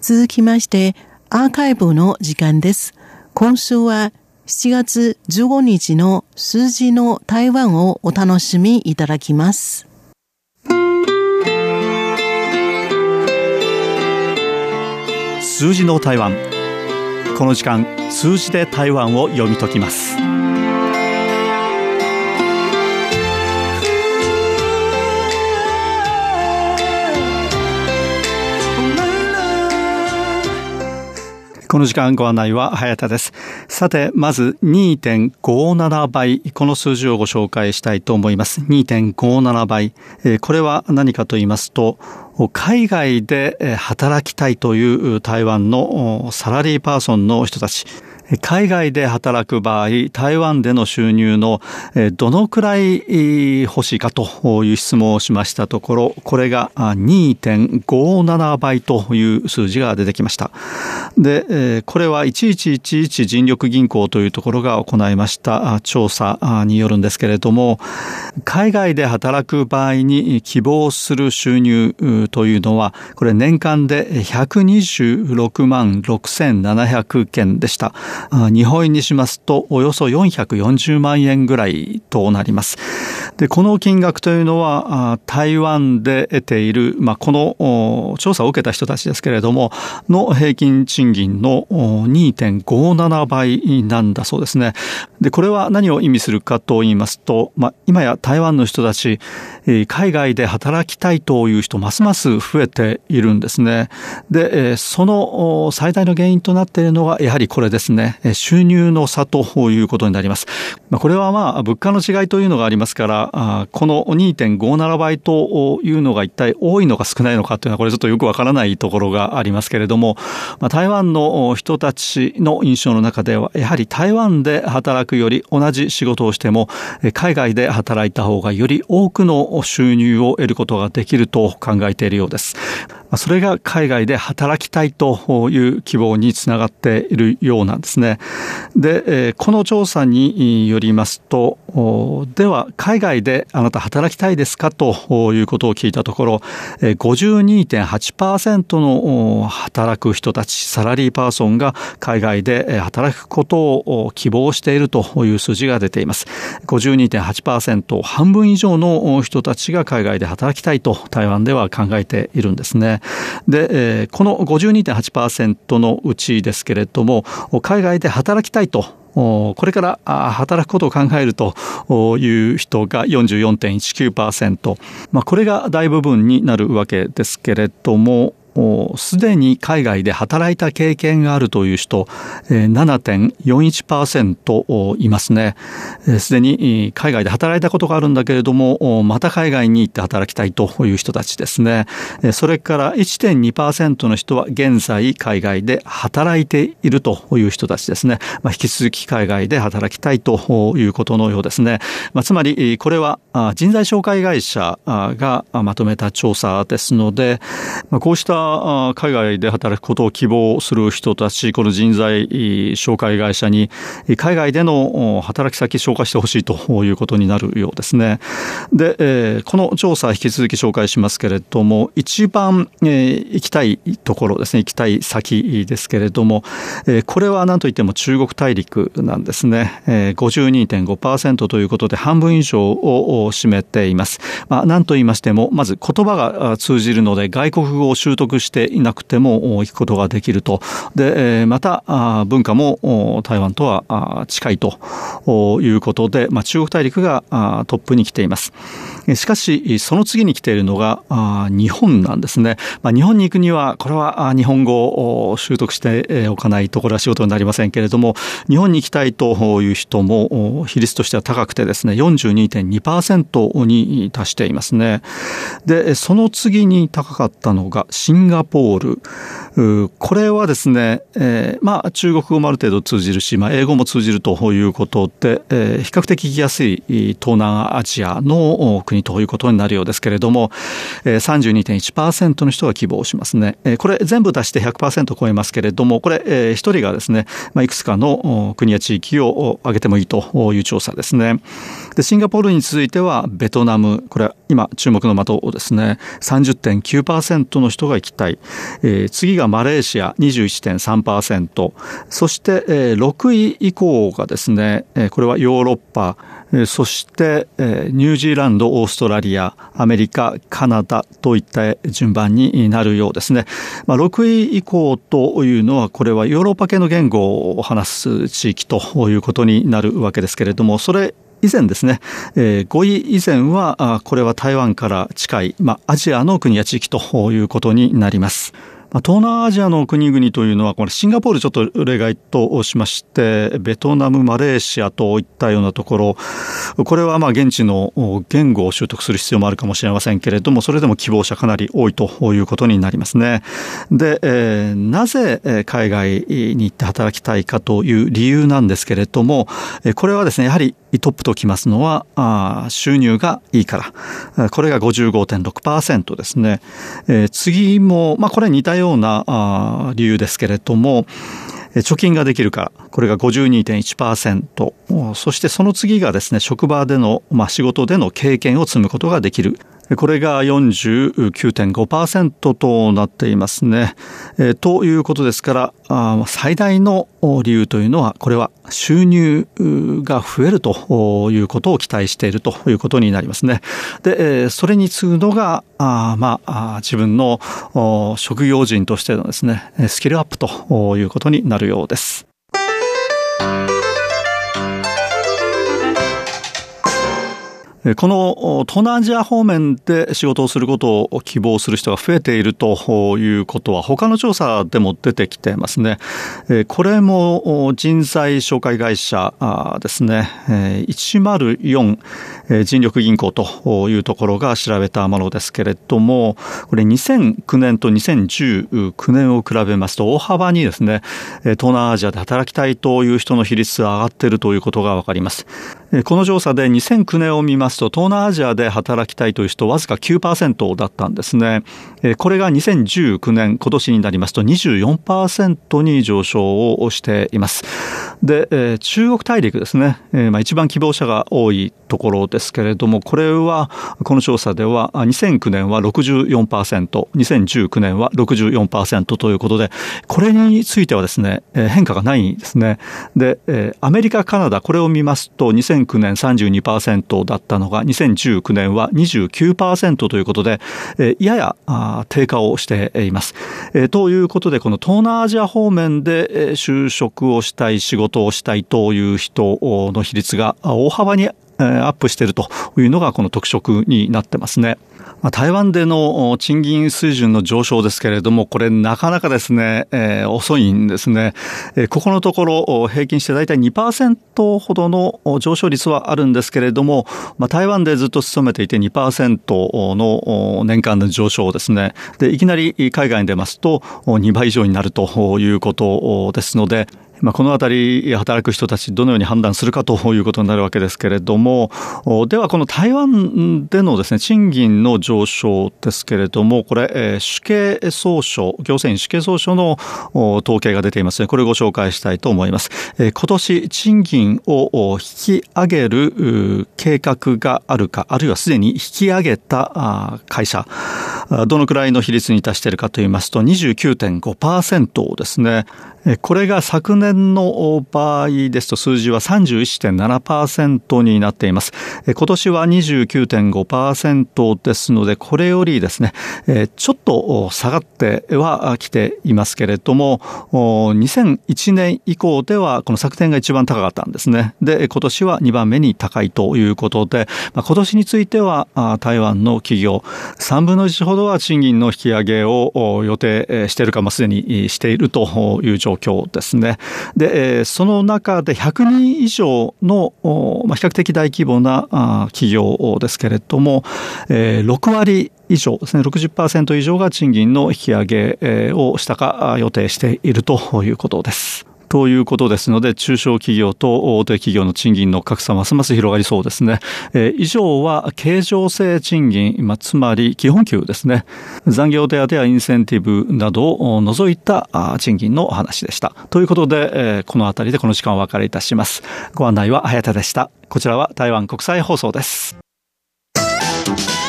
続きまして、アーカイブの時間です。今週は7月15日の数字の台湾をお楽しみいただきます。数字の台湾この時間数字で台湾を読み解きますこの時間ご案内は早田です。さて、まず2.57倍、この数字をご紹介したいと思います。2.57倍。これは何かと言いますと、海外で働きたいという台湾のサラリーパーソンの人たち。海外で働く場合、台湾での収入のどのくらい欲しいかという質問をしましたところ、これが2.57倍という数字が出てきました。で、これは1111人力銀行というところが行いました調査によるんですけれども、海外で働く場合に希望する収入というのは、これ年間で126万6700件でした。日本にしますとおよそ440万円ぐらいとなります。で、この金額というのは台湾で得ている、まあ、この調査を受けた人たちですけれども、の平均賃金の2.57倍なんだそうですね。で、これは何を意味するかと言いますと、まあ、今や台湾の人たち、海外で働きたいという人ますます増えているんですね。で、その最大の原因となっているのはやはりこれですね。収入の差ということになります。これはまあ物価の違いというのがありますから、この2.57倍というのが一体多いのか少ないのかというのはこれちょっとよくわからないところがありますけれども、台湾の人たちの印象の中ではやはり台湾で働くより同じ仕事をしても海外で働いた方がより多くの収入を得ることができると考えているようです。それが海外で働きたいという希望につながっているようなんですね。で、この調査によりますと、では海外であなた働きたいですかということを聞いたところ、52.8%の働く人たち、サラリーパーソンが海外で働くことを希望しているという数字が出ています。52.8%、半分以上の人たちが海外で働きたいと台湾では考えているんですね。で、この52.8%のうちですけれども、海外で働きたいとこれから働くことを考えるという人が44.19%、まあ、これが大部分になるわけですけれどもすでに海外で働いた経験があるという人、7.41%いますね。すでに海外で働いたことがあるんだけれども、また海外に行って働きたいという人たちですね。それから1.2%の人は現在海外で働いているという人たちですね。まあ、引き続き海外で働きたいということのようですね。まあ、つまり、これは人材紹介会社がまとめた調査ですので、まあ、こうした海外で働くことを希望する人たち、この人材紹介会社に海外での働き先紹介してほしいということになるようですね。で、この調査引き続き紹介しますけれども、一番行きたいところですね、行きたい先ですけれども、これは何といっても中国大陸なんですね。52.5%ということで半分以上を占めています。まあ、何と言いましても、まず言葉が通じるので外国語を習得していなくても行くことができると。で、また文化も台湾とは近いということで、まあ、中国大陸がトップに来ています。しかし、その次に来ているのが日本なんですね。まあ、日本に行くには、これは日本語を習得しておかないところは仕事になりませんけれども、日本に行きたいという人も比率としては高くてですね、42.2%に達していますね。で、その次に高かったのがシンガポール。これはですね、えー、まあ中国語もある程度通じるし、まあ英語も通じるということで、えー、比較的行きやすい東南アジアの国ということになるようですけれども、えー、32.1%の人が希望しますね。えー、これ全部出して100%超えますけれども、これ、えー、一人がですね、まあいくつかの国や地域を挙げてもいいという調査ですね。で、シンガポールに続いてはベトナム、これ今注目の的をですね、30.9%の人が行ききたい、えー、次がマレーシア21.3%そして、えー、6位以降がですね、えー、これはヨーロッパ。そしてニュージーランド、オーストラリア、アメリカ、カナダといった順番になるようですね。まあ、6位以降というのは、これはヨーロッパ系の言語を話す地域ということになるわけですけれども、それ以前ですね、えー、5位以前はあ、これは台湾から近い、まあ、アジアの国や地域ということになります。東南アジアの国々というのは、これシンガポールちょっと例外としまして、ベトナム、マレーシアといったようなところ、これはまあ現地の言語を習得する必要もあるかもしれませんけれども、それでも希望者かなり多いということになりますね。で、えー、なぜ海外に行って働きたいかという理由なんですけれども、これはですね、やはりトップときますのは、収入がいいから。これが55.6%ですね。次も、まあこれ似たような理由ですけれども、貯金ができるから、これが52.1%。そしてその次がですね、職場での、まあ仕事での経験を積むことができる。これが49.5%となっていますね。え、ということですから、最大の理由というのは、これは収入が増えるということを期待しているということになりますね。で、それに次ぐのが、あまあ、自分の職業人としてのですね、スキルアップということになるようです。この東南アジア方面で仕事をすることを希望する人が増えているということは他の調査でも出てきてますね。これも人材紹介会社ですね。104人力銀行というところが調べたものですけれども、これ2009年と2019年を比べますと大幅にですね、東南アジアで働きたいという人の比率が上がっているということがわかります。この調査で2009年を見ますと、東南アジアで働きたいという人わずか9%だったんですね。これが2019年、今年になりますと24%に上昇をしています。で、中国大陸ですね。まあ、一番希望者が多いところですけれども、これは、この調査では2009年は64%、2019年は64%ということで、これについてはですね、変化がないんですね。で、アメリカ、カナダ、これを見ますと、2009年32%だったのが、2019年は29%ということで、やや低下をしています。ということで、この東南アジア方面で就職をしたい、仕事をしたいという人の比率が大幅にアップしているというのがこの特色になってますね。台湾での賃金水準の上昇ですけれども、これなかなかですね、えー、遅いんですね。えー、ここのところ平均して大体2%ほどの上昇率はあるんですけれども、まあ、台湾でずっと勤めていて2%の年間の上昇ですね。で、いきなり海外に出ますと2倍以上になるということですので、まあ、このあたり働く人たちどのように判断するかということになるわけですけれども、ではこの台湾でのですね、賃金のの上昇ですけれども、これ、主計総署、行政院主計総署の統計が出ていますね、これをご紹介したいと思います。今年賃金を引き上げる計画があるか、あるいはすでに引き上げた会社、どのくらいの比率に達しているかといいますと、29.5%ですね。これが昨年の場合ですと数字は31.7%になっています。今年は29.5%ですので、これよりですね、ちょっと下がってはきていますけれども、2001年以降ではこの昨年が一番高かったんですね。で、今年は2番目に高いということで、今年については台湾の企業3分の1ほどは賃金の引き上げを予定しているかすでにしているという状状況ですね。で、その中で100人以上の、まあ、比較的大規模な企業ですけれども、6割以上ですね、60%以上が賃金の引き上げをしたか予定しているということです。ということですので、中小企業と大手企業の賃金の格差ますます広がりそうですね。えー、以上は経常性賃金、まあ、つまり基本給ですね。残業手当やインセンティブなどを除いた賃金のお話でした。ということで、えー、この辺りでこの時間お別れいたします。ご案内は早田でした。こちらは台湾国際放送です。